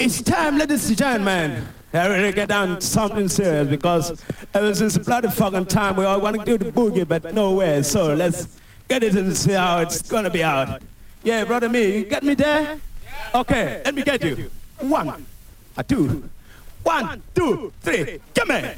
It's time, ladies and gentlemen. I really get down something serious because ever since bloody fucking time we all want to do the boogie, but nowhere. So let's get it and see how it's gonna be out. Yeah, brother, me, you get me there? Okay, let me get you. One, a two, one, two, three, come here.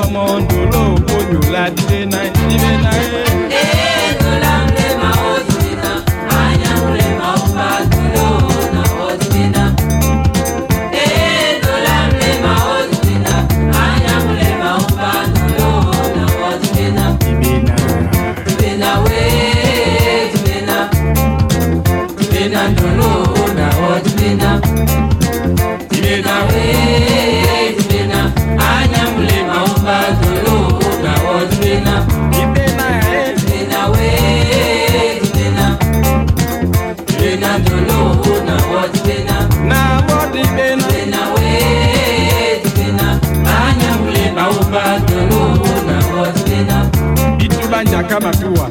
ọmọ ọdún lóògbóyò ládé náírà. kama jua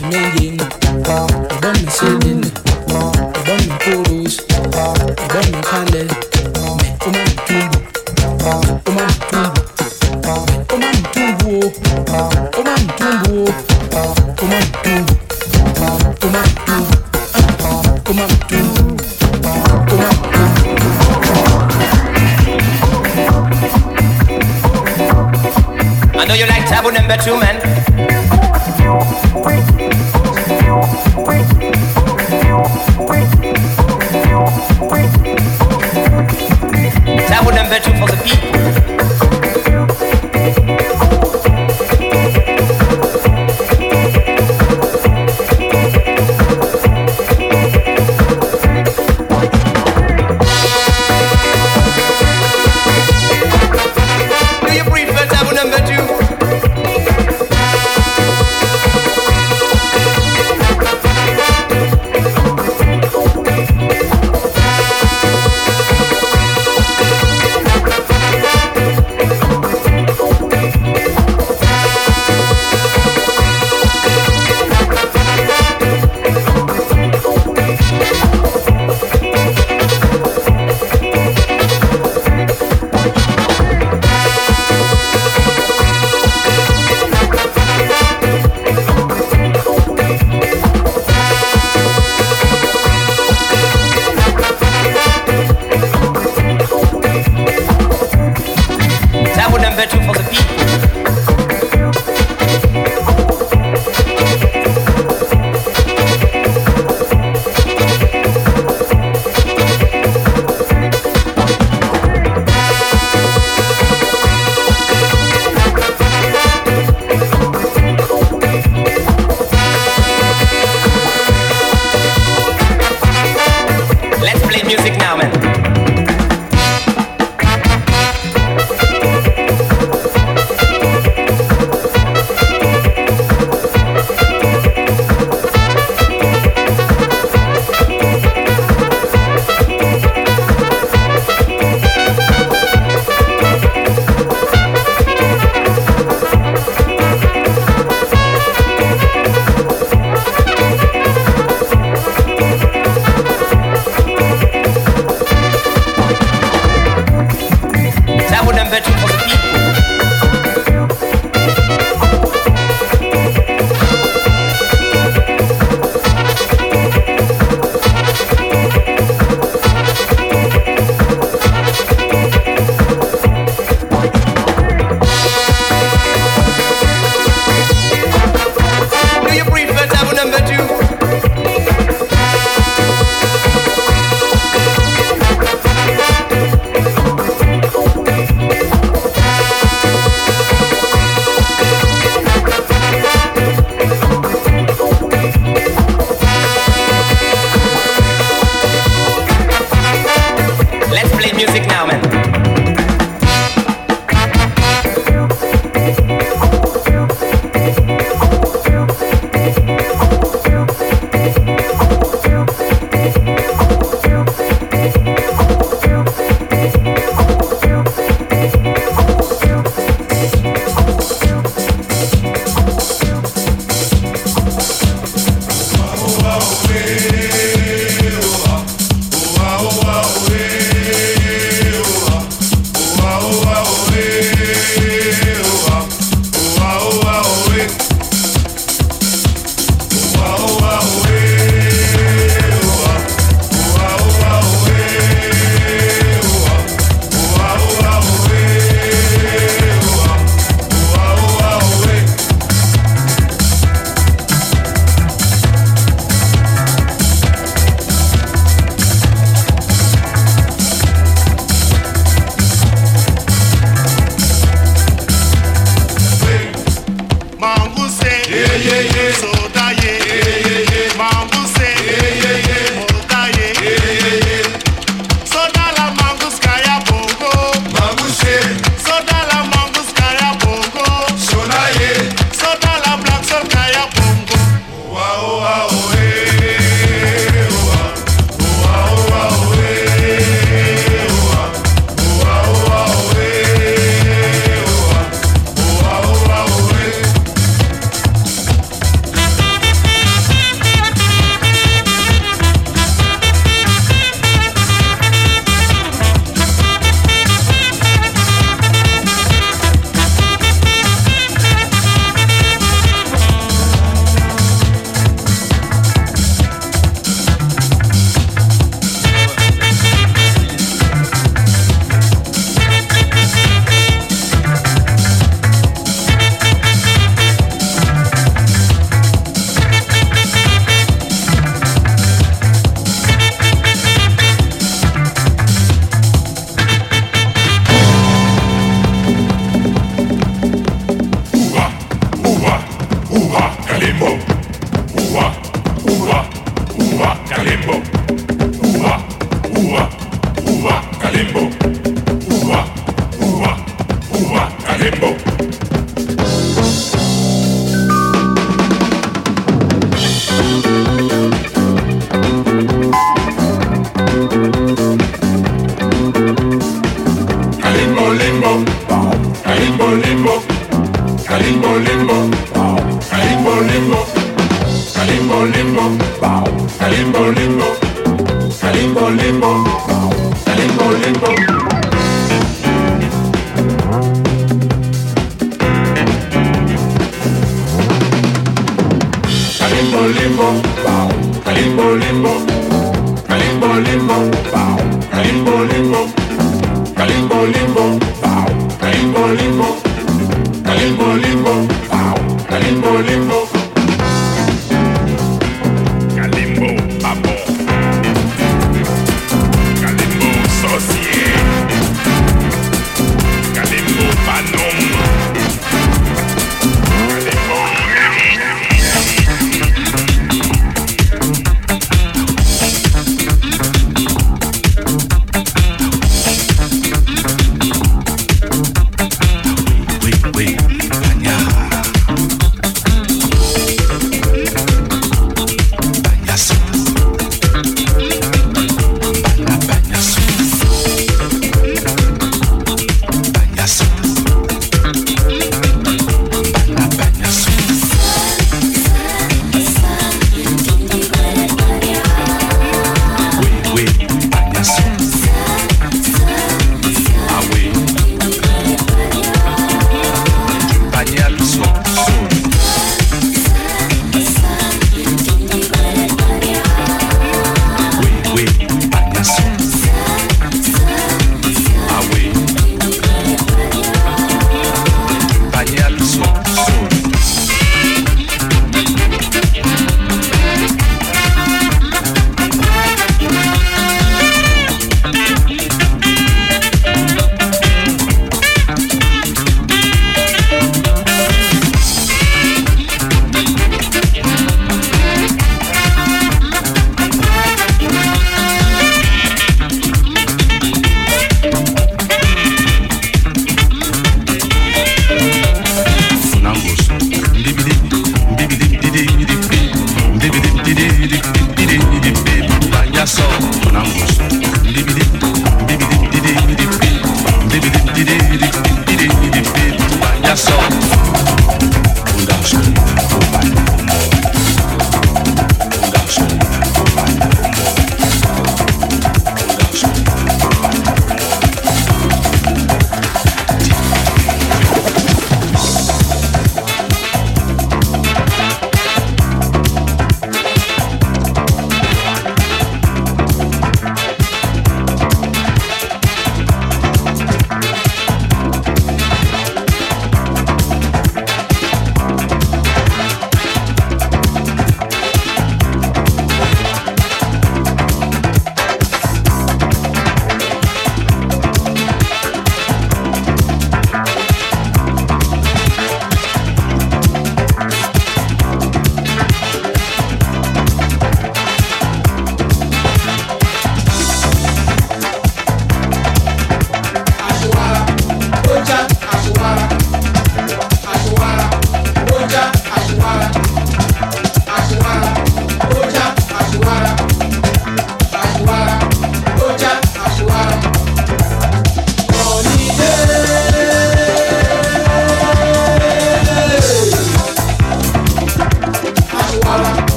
Menjing